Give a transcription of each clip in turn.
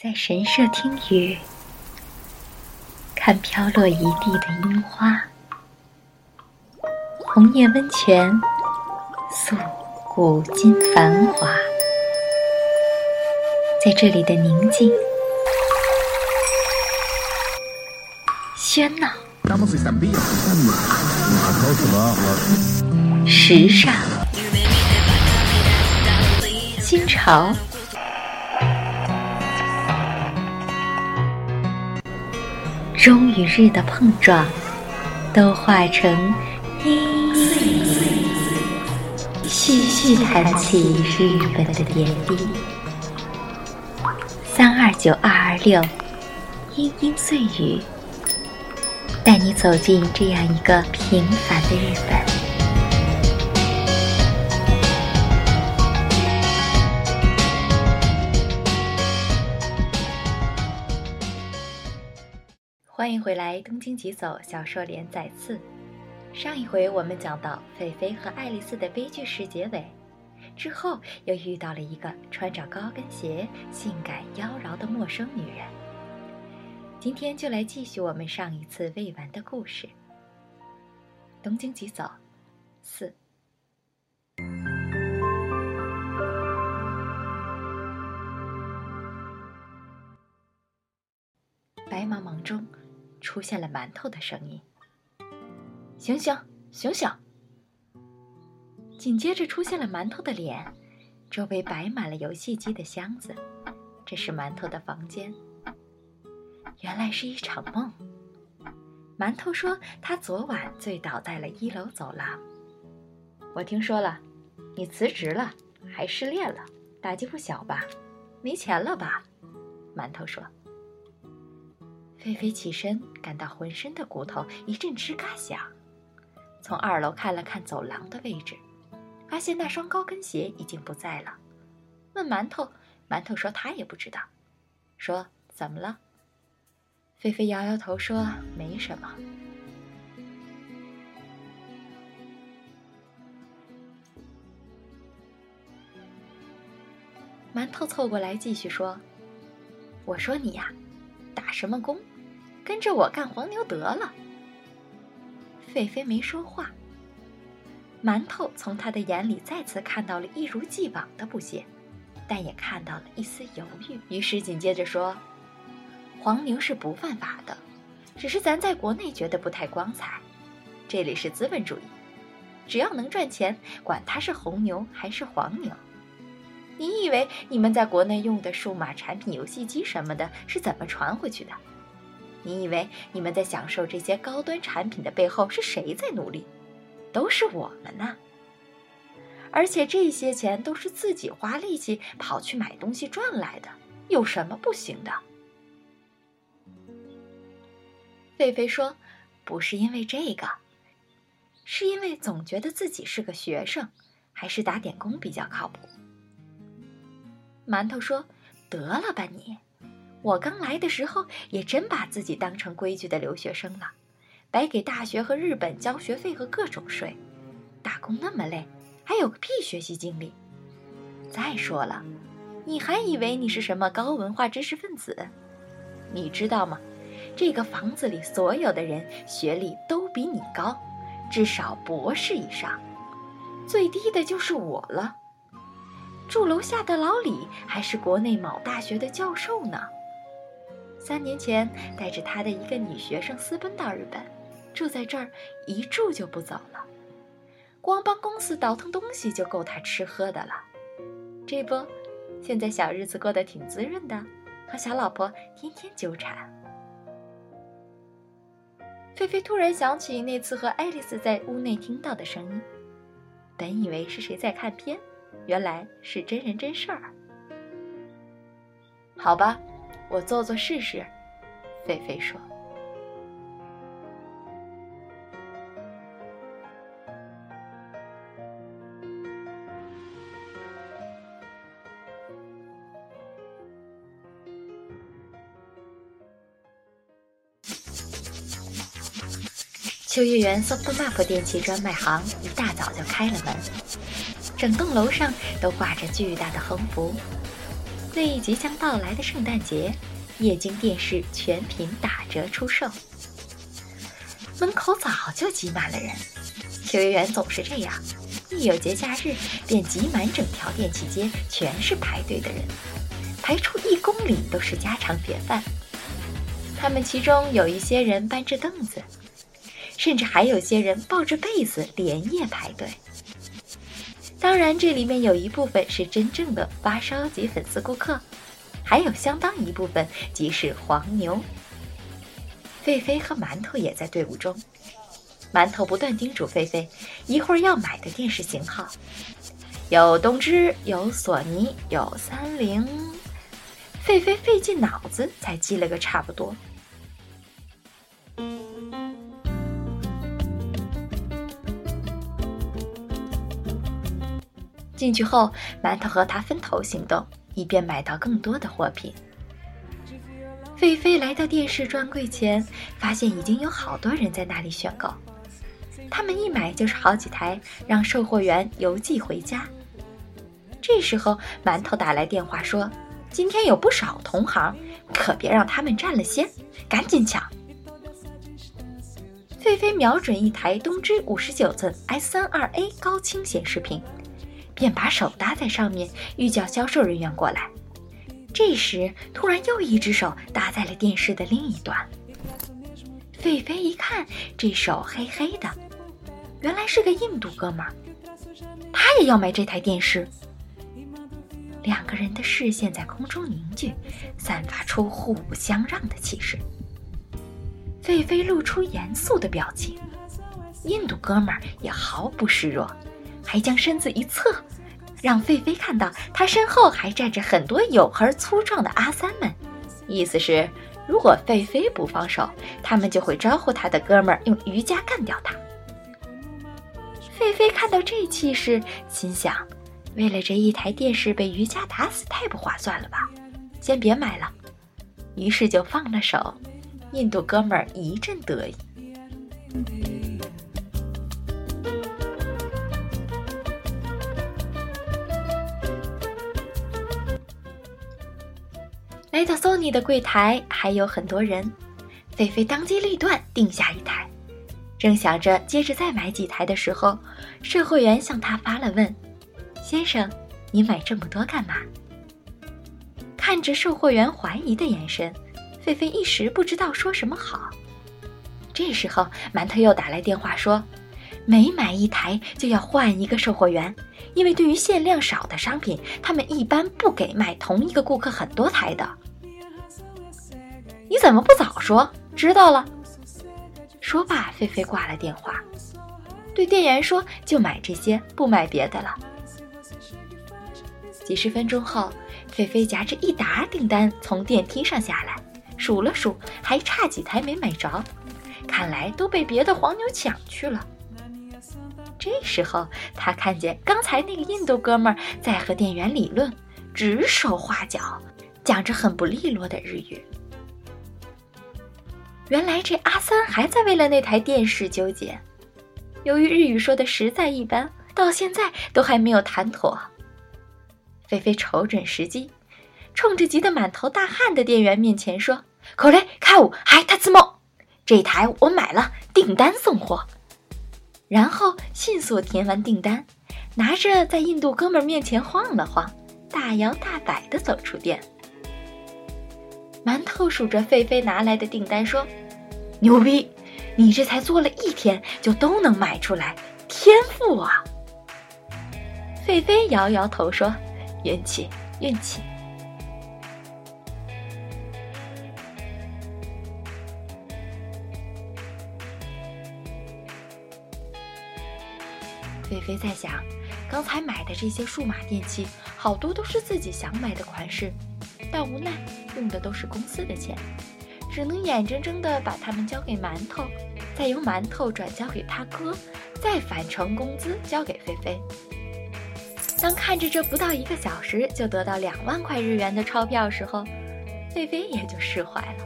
在神社听雨，看飘落一地的樱花，红叶温泉诉古今繁华。在这里的宁静、喧闹、时尚、新潮。钟与日的碰撞，都化成音碎，细细弹起日本的点滴。三二九二二六，音音碎语，带你走进这样一个平凡的日本。欢迎回来，《东京急走》小说连载四。上一回我们讲到，菲菲和爱丽丝的悲剧式结尾，之后又遇到了一个穿着高跟鞋、性感妖娆的陌生女人。今天就来继续我们上一次未完的故事，《东京急走》四。白茫茫中。出现了馒头的声音。醒醒，醒醒！紧接着出现了馒头的脸，周围摆满了游戏机的箱子。这是馒头的房间。原来是一场梦。馒头说，他昨晚醉倒在了一楼走廊。我听说了，你辞职了，还失恋了，打击不小吧？没钱了吧？馒头说。菲菲起身，感到浑身的骨头一阵吱嘎响，从二楼看了看走廊的位置，发现那双高跟鞋已经不在了。问馒头，馒头说他也不知道。说怎么了？菲菲摇摇头说没什么。馒头凑过来继续说：“我说你呀。”打什么工？跟着我干黄牛得了。狒狒没说话。馒头从他的眼里再次看到了一如既往的不屑，但也看到了一丝犹豫。于是紧接着说：“黄牛是不犯法的，只是咱在国内觉得不太光彩。这里是资本主义，只要能赚钱，管它是红牛还是黄牛。”你以为你们在国内用的数码产品、游戏机什么的，是怎么传回去的？你以为你们在享受这些高端产品的背后，是谁在努力？都是我们呢。而且这些钱都是自己花力气跑去买东西赚来的，有什么不行的？菲菲说：“不是因为这个，是因为总觉得自己是个学生，还是打点工比较靠谱。”馒头说：“得了吧你！我刚来的时候也真把自己当成规矩的留学生了，白给大学和日本交学费和各种税，打工那么累，还有个屁学习经历！再说了，你还以为你是什么高文化知识分子？你知道吗？这个房子里所有的人学历都比你高，至少博士以上，最低的就是我了。”住楼下的老李还是国内某大学的教授呢。三年前带着他的一个女学生私奔到日本，住在这儿一住就不走了，光帮公司倒腾东西就够他吃喝的了。这不，现在小日子过得挺滋润的，和小老婆天天纠缠。菲菲突然想起那次和爱丽丝在屋内听到的声音，本以为是谁在看片。原来是真人真事儿，好吧，我做做试试。菲菲说。秋叶原 Softmap 电器专卖行一大早就开了门。整栋楼上都挂着巨大的横幅，对于即将到来的圣诞节，液晶电视全品打折出售。门口早就挤满了人，秋叶原总是这样，一有节假日便挤满整条电器街，全是排队的人，排出一公里都是家常便饭。他们其中有一些人搬着凳子，甚至还有些人抱着被子连夜排队。当然，这里面有一部分是真正的发烧级粉丝顾客，还有相当一部分即是黄牛。菲菲和馒头也在队伍中，馒头不断叮嘱菲菲，一会儿要买的电视型号，有东芝，有索尼，有三菱。菲菲费尽脑子才记了个差不多。进去后，馒头和他分头行动，以便买到更多的货品。菲菲来到电视专柜前，发现已经有好多人在那里选购。他们一买就是好几台，让售货员邮寄回家。这时候，馒头打来电话说：“今天有不少同行，可别让他们占了先，赶紧抢。”菲菲瞄准一台东芝五十九寸 S 三二 A 高清显示屏，便把手搭在上面，欲叫销售人员过来。这时，突然又一只手搭在了电视的另一端。菲菲一看，这手黑黑的，原来是个印度哥们儿，他也要买这台电视。两个人的视线在空中凝聚，散发出互不相让的气势。菲菲露出严肃的表情，印度哥们儿也毫不示弱，还将身子一侧。让费菲看到他身后还站着很多黝而粗壮的阿三们，意思是如果费菲不放手，他们就会招呼他的哥们儿用瑜伽干掉他。费菲看到这气势，心想：为了这一台电视被瑜伽打死，太不划算了吧？先别买了。于是就放了手。印度哥们儿一阵得意。来到索尼的柜台，还有很多人。菲菲当机立断定下一台，正想着接着再买几台的时候，售货员向他发了问：“先生，你买这么多干嘛？”看着售货员怀疑的眼神，菲菲一时不知道说什么好。这时候，馒头又打来电话说：“每买一台就要换一个售货员，因为对于限量少的商品，他们一般不给卖同一个顾客很多台的。”你怎么不早说？知道了。说罢，菲菲挂了电话，对店员说：“就买这些，不买别的了。”几十分钟后，菲菲夹着一沓订单从电梯上下来，数了数，还差几台没买着，看来都被别的黄牛抢去了。这时候，他看见刚才那个印度哥们在和店员理论，指手画脚，讲着很不利落的日语。原来这阿三还在为了那台电视纠结，由于日语说的实在一般，到现在都还没有谈妥。菲菲瞅准时机，冲着急得满头大汗的店员面前说：“口雷开五嗨他自梦，这台我买了，订单送货。”然后迅速填完订单，拿着在印度哥们面前晃了晃，大摇大摆地走出店。馒头数着菲菲拿来的订单说：“牛逼，你这才做了一天就都能卖出来，天赋啊！”菲菲摇摇头说：“运气，运气。”菲菲在想，刚才买的这些数码电器，好多都是自己想买的款式。但无奈用的都是公司的钱，只能眼睁睁地把他们交给馒头，再由馒头转交给他哥，再返成工资交给菲菲。当看着这不到一个小时就得到两万块日元的钞票时候，菲菲也就释怀了。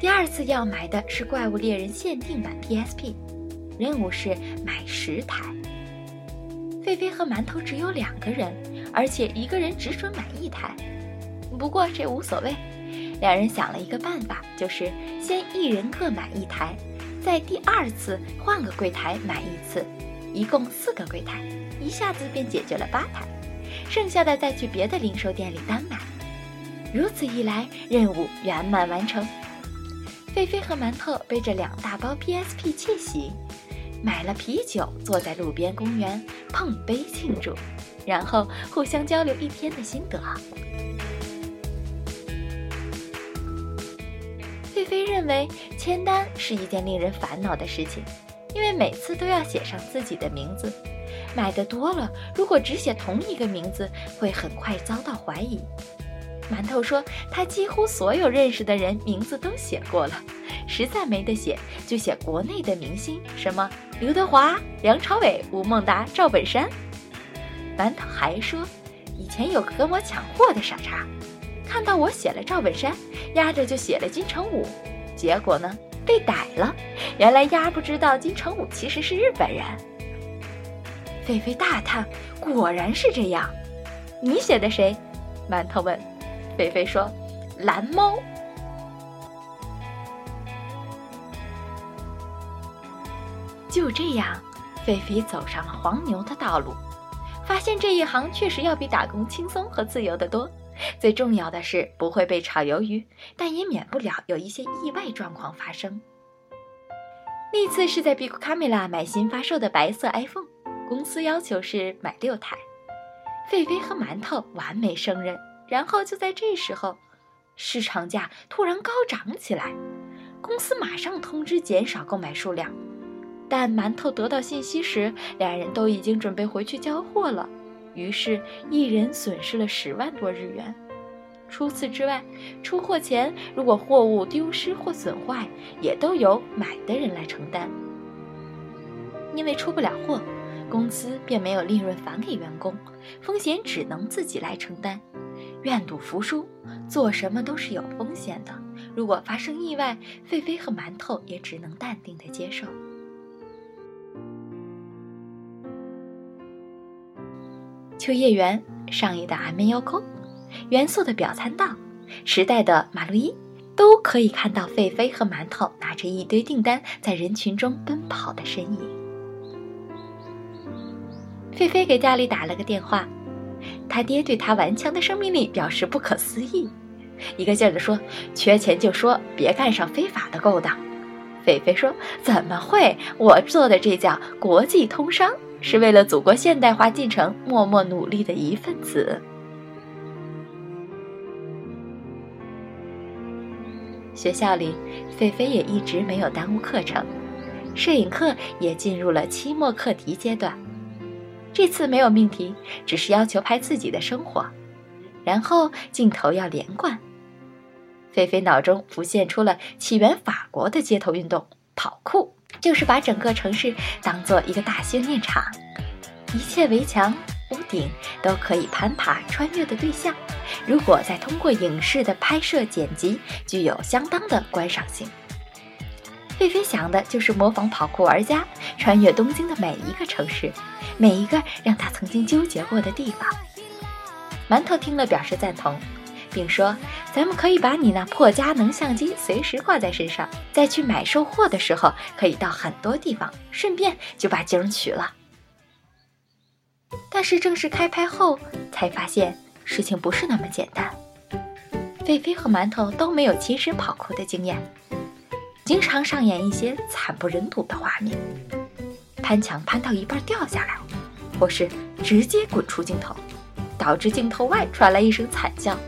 第二次要买的是《怪物猎人》限定版 PSP，任务是买十台。菲菲和馒头只有两个人。而且一个人只准买一台。不过这无所谓，两人想了一个办法，就是先一人各买一台，在第二次换个柜台买一次，一共四个柜台，一下子便解决了八台，剩下的再去别的零售店里单买。如此一来，任务圆满完成。菲菲和馒头背着两大包 PSP 气息，买了啤酒，坐在路边公园碰杯庆祝，然后互相交流一天的心得。菲认为签单是一件令人烦恼的事情，因为每次都要写上自己的名字。买的多了，如果只写同一个名字，会很快遭到怀疑。馒头说：“他几乎所有认识的人名字都写过了，实在没得写，就写国内的明星，什么刘德华、梁朝伟、吴孟达、赵本山。”馒头还说：“以前有个跟我抢货的傻叉，看到我写了赵本山，压着就写了金城武，结果呢被逮了。原来丫不知道金城武其实是日本人。”菲菲大叹：“果然是这样。”你写的谁？馒头问。菲菲说：“蓝猫。”就这样，菲菲走上了黄牛的道路，发现这一行确实要比打工轻松和自由得多。最重要的是不会被炒鱿鱼，但也免不了有一些意外状况发生。那次是在 Big Camera 买新发售的白色 iPhone，公司要求是买六台，菲菲和馒头完美胜任。然后就在这时候，市场价突然高涨起来，公司马上通知减少购买数量。但馒头得到信息时，两人都已经准备回去交货了，于是，一人损失了十万多日元。除此之外，出货前如果货物丢失或损坏，也都由买的人来承担。因为出不了货，公司便没有利润返给员工，风险只能自己来承担。愿赌服输，做什么都是有风险的。如果发生意外，狒狒和馒头也只能淡定的接受。秋叶原上一的阿梅优沟，元素的表参道，时代的马路一，都可以看到狒狒和馒头拿着一堆订单在人群中奔跑的身影。狒狒给家里打了个电话。他爹对他顽强的生命力表示不可思议，一个劲儿地说：“缺钱就说，别干上非法的勾当。”菲菲说：“怎么会？我做的这叫国际通商，是为了祖国现代化进程默默努力的一份子。”学校里，菲菲也一直没有耽误课程，摄影课也进入了期末课题阶段。这次没有命题，只是要求拍自己的生活，然后镜头要连贯。菲菲脑中浮现出了起源法国的街头运动——跑酷，就是把整个城市当做一个大训练场，一切围墙、屋顶都可以攀爬穿越的对象。如果再通过影视的拍摄剪辑，具有相当的观赏性。菲菲想的就是模仿跑酷玩家，穿越东京的每一个城市。每一个让他曾经纠结过的地方，馒头听了表示赞同，并说：“咱们可以把你那破佳能相机随时挂在身上，再去买售货的时候可以到很多地方，顺便就把景取了。”但是正式开拍后，才发现事情不是那么简单。菲菲和馒头都没有亲身跑酷的经验，经常上演一些惨不忍睹的画面。攀墙攀到一半掉下来，或是直接滚出镜头，导致镜头外传来一声惨叫。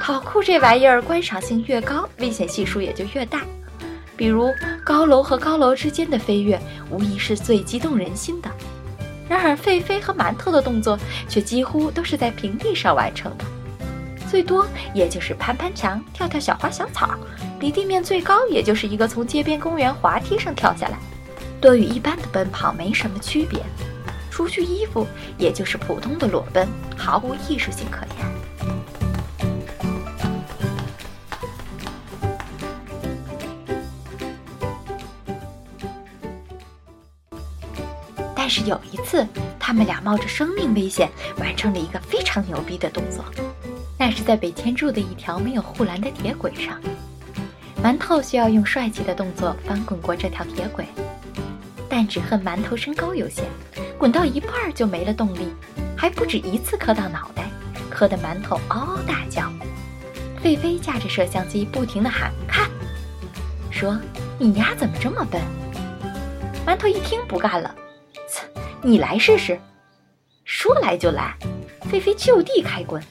跑酷这玩意儿，观赏性越高，危险系数也就越大。比如高楼和高楼之间的飞跃，无疑是最激动人心的。然而，狒狒和馒头的动作却几乎都是在平地上完成的，最多也就是攀攀墙、跳跳小花小草，离地面最高也就是一个从街边公园滑梯上跳下来。多与一般的奔跑没什么区别，除去衣服，也就是普通的裸奔，毫无艺术性可言。但是有一次，他们俩冒着生命危险完成了一个非常牛逼的动作，那是在被牵住的一条没有护栏的铁轨上。馒头需要用帅气的动作翻滚过这条铁轨，但只恨馒头身高有限，滚到一半就没了动力，还不止一次磕到脑袋，磕得馒头嗷嗷大叫。菲菲架着摄像机不停地喊：“看！”说：“你丫怎么这么笨？”馒头一听不干了：“，你来试试！”说来就来，菲菲就地开滚，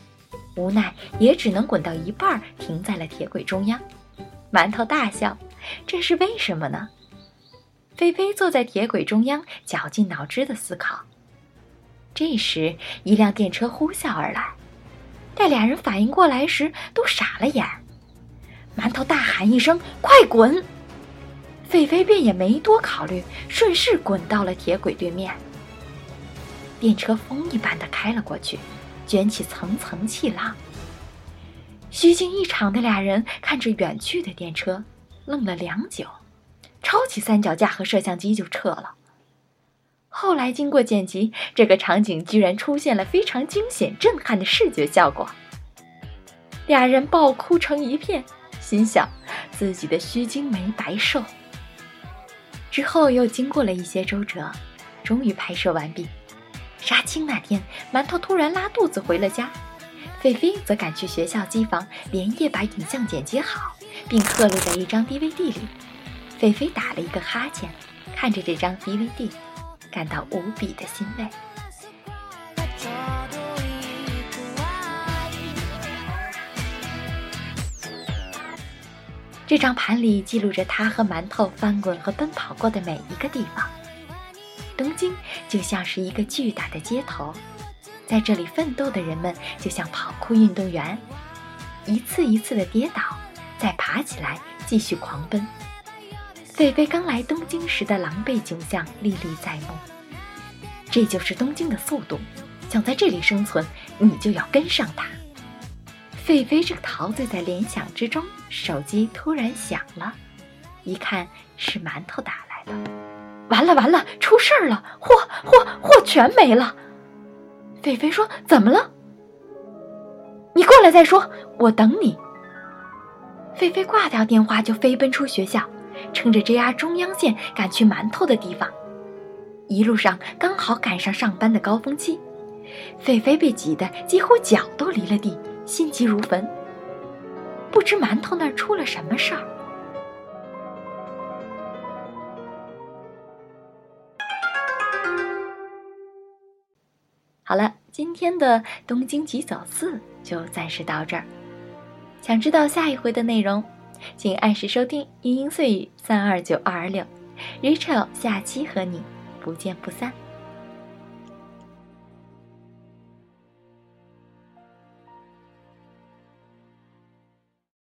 无奈也只能滚到一半，停在了铁轨中央。馒头大笑，这是为什么呢？菲菲坐在铁轨中央，绞尽脑汁的思考。这时，一辆电车呼啸而来，待俩人反应过来时，都傻了眼。馒头大喊一声：“快滚！”菲菲便也没多考虑，顺势滚到了铁轨对面。电车风一般的开了过去，卷起层层气浪。虚惊一场的俩人看着远去的电车，愣了良久，抄起三脚架和摄像机就撤了。后来经过剪辑，这个场景居然出现了非常惊险震撼的视觉效果，俩人爆哭成一片，心想自己的虚惊没白受。之后又经过了一些周折，终于拍摄完毕。杀青那天，馒头突然拉肚子回了家。菲菲则赶去学校机房，连夜把影像剪辑好，并刻录在一张 DVD 里。菲菲打了一个哈欠，看着这张 DVD，感到无比的欣慰。这张盘里记录着他和馒头翻滚和奔跑过的每一个地方。东京就像是一个巨大的街头。在这里奋斗的人们就像跑酷运动员，一次一次的跌倒，再爬起来继续狂奔。菲菲刚来东京时的狼狈景象历历在目。这就是东京的速度，想在这里生存，你就要跟上它。菲菲正陶醉在联想之中，手机突然响了，一看是馒头打来的。完了完了，出事儿了，货货货全没了。菲菲说：“怎么了？你过来再说，我等你。”菲菲挂掉电话就飞奔出学校，乘着 JR 中央线赶去馒头的地方。一路上刚好赶上上班的高峰期，菲菲被挤得几乎脚都离了地，心急如焚。不知馒头那儿出了什么事儿。好了，今天的东京急走四就暂时到这儿。想知道下一回的内容，请按时收听《英英碎语三二九二二六》，Rachel 下期和你不见不散。